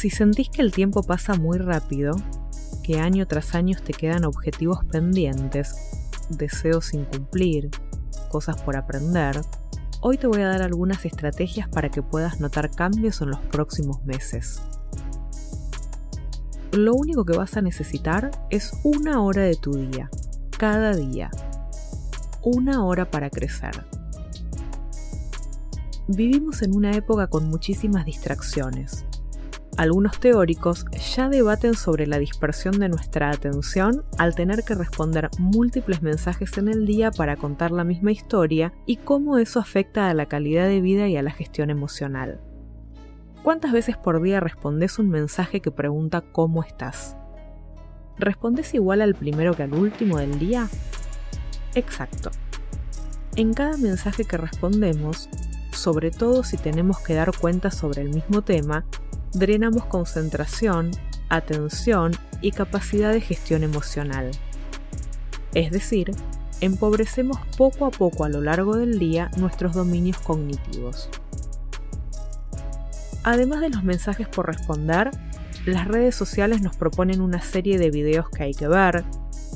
Si sentís que el tiempo pasa muy rápido, que año tras año te quedan objetivos pendientes, deseos sin cumplir, cosas por aprender, hoy te voy a dar algunas estrategias para que puedas notar cambios en los próximos meses. Lo único que vas a necesitar es una hora de tu día, cada día. Una hora para crecer. Vivimos en una época con muchísimas distracciones. Algunos teóricos ya debaten sobre la dispersión de nuestra atención al tener que responder múltiples mensajes en el día para contar la misma historia y cómo eso afecta a la calidad de vida y a la gestión emocional. ¿Cuántas veces por día respondes un mensaje que pregunta cómo estás? ¿Respondes igual al primero que al último del día? Exacto. En cada mensaje que respondemos, sobre todo si tenemos que dar cuenta sobre el mismo tema, drenamos concentración, atención y capacidad de gestión emocional. Es decir, empobrecemos poco a poco a lo largo del día nuestros dominios cognitivos. Además de los mensajes por responder, las redes sociales nos proponen una serie de videos que hay que ver,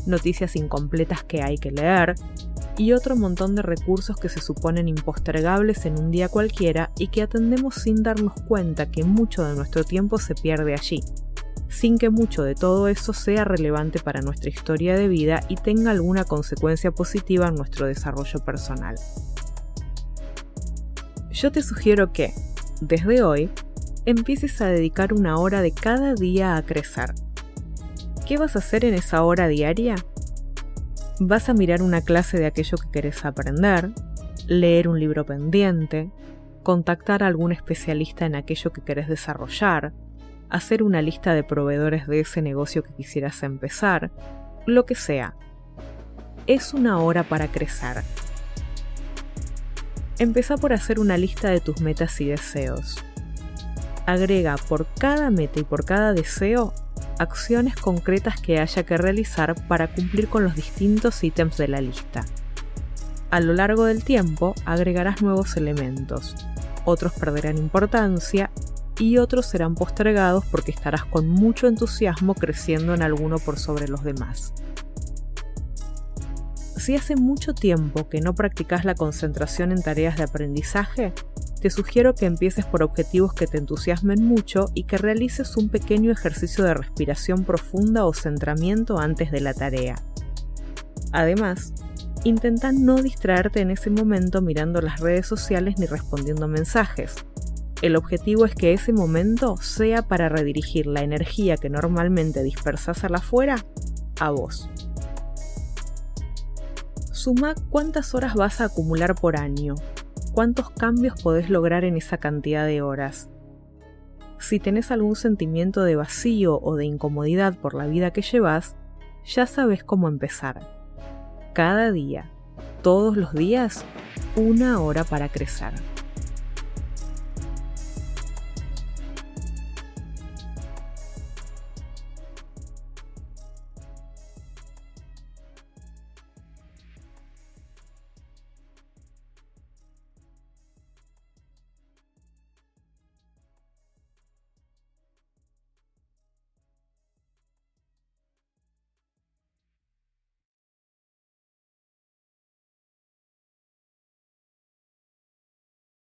noticias incompletas que hay que leer, y otro montón de recursos que se suponen impostergables en un día cualquiera y que atendemos sin darnos cuenta que mucho de nuestro tiempo se pierde allí, sin que mucho de todo eso sea relevante para nuestra historia de vida y tenga alguna consecuencia positiva en nuestro desarrollo personal. Yo te sugiero que, desde hoy, empieces a dedicar una hora de cada día a crecer. ¿Qué vas a hacer en esa hora diaria? Vas a mirar una clase de aquello que querés aprender, leer un libro pendiente, contactar a algún especialista en aquello que querés desarrollar, hacer una lista de proveedores de ese negocio que quisieras empezar, lo que sea. Es una hora para crecer. Empieza por hacer una lista de tus metas y deseos. Agrega por cada meta y por cada deseo acciones concretas que haya que realizar para cumplir con los distintos ítems de la lista. A lo largo del tiempo agregarás nuevos elementos, otros perderán importancia y otros serán postergados porque estarás con mucho entusiasmo creciendo en alguno por sobre los demás. Si hace mucho tiempo que no practicas la concentración en tareas de aprendizaje, te sugiero que empieces por objetivos que te entusiasmen mucho y que realices un pequeño ejercicio de respiración profunda o centramiento antes de la tarea. Además, intenta no distraerte en ese momento mirando las redes sociales ni respondiendo mensajes. El objetivo es que ese momento sea para redirigir la energía que normalmente dispersas a la afuera a vos. Suma cuántas horas vas a acumular por año cuántos cambios podés lograr en esa cantidad de horas. Si tenés algún sentimiento de vacío o de incomodidad por la vida que llevas, ya sabes cómo empezar. Cada día, todos los días, una hora para crecer.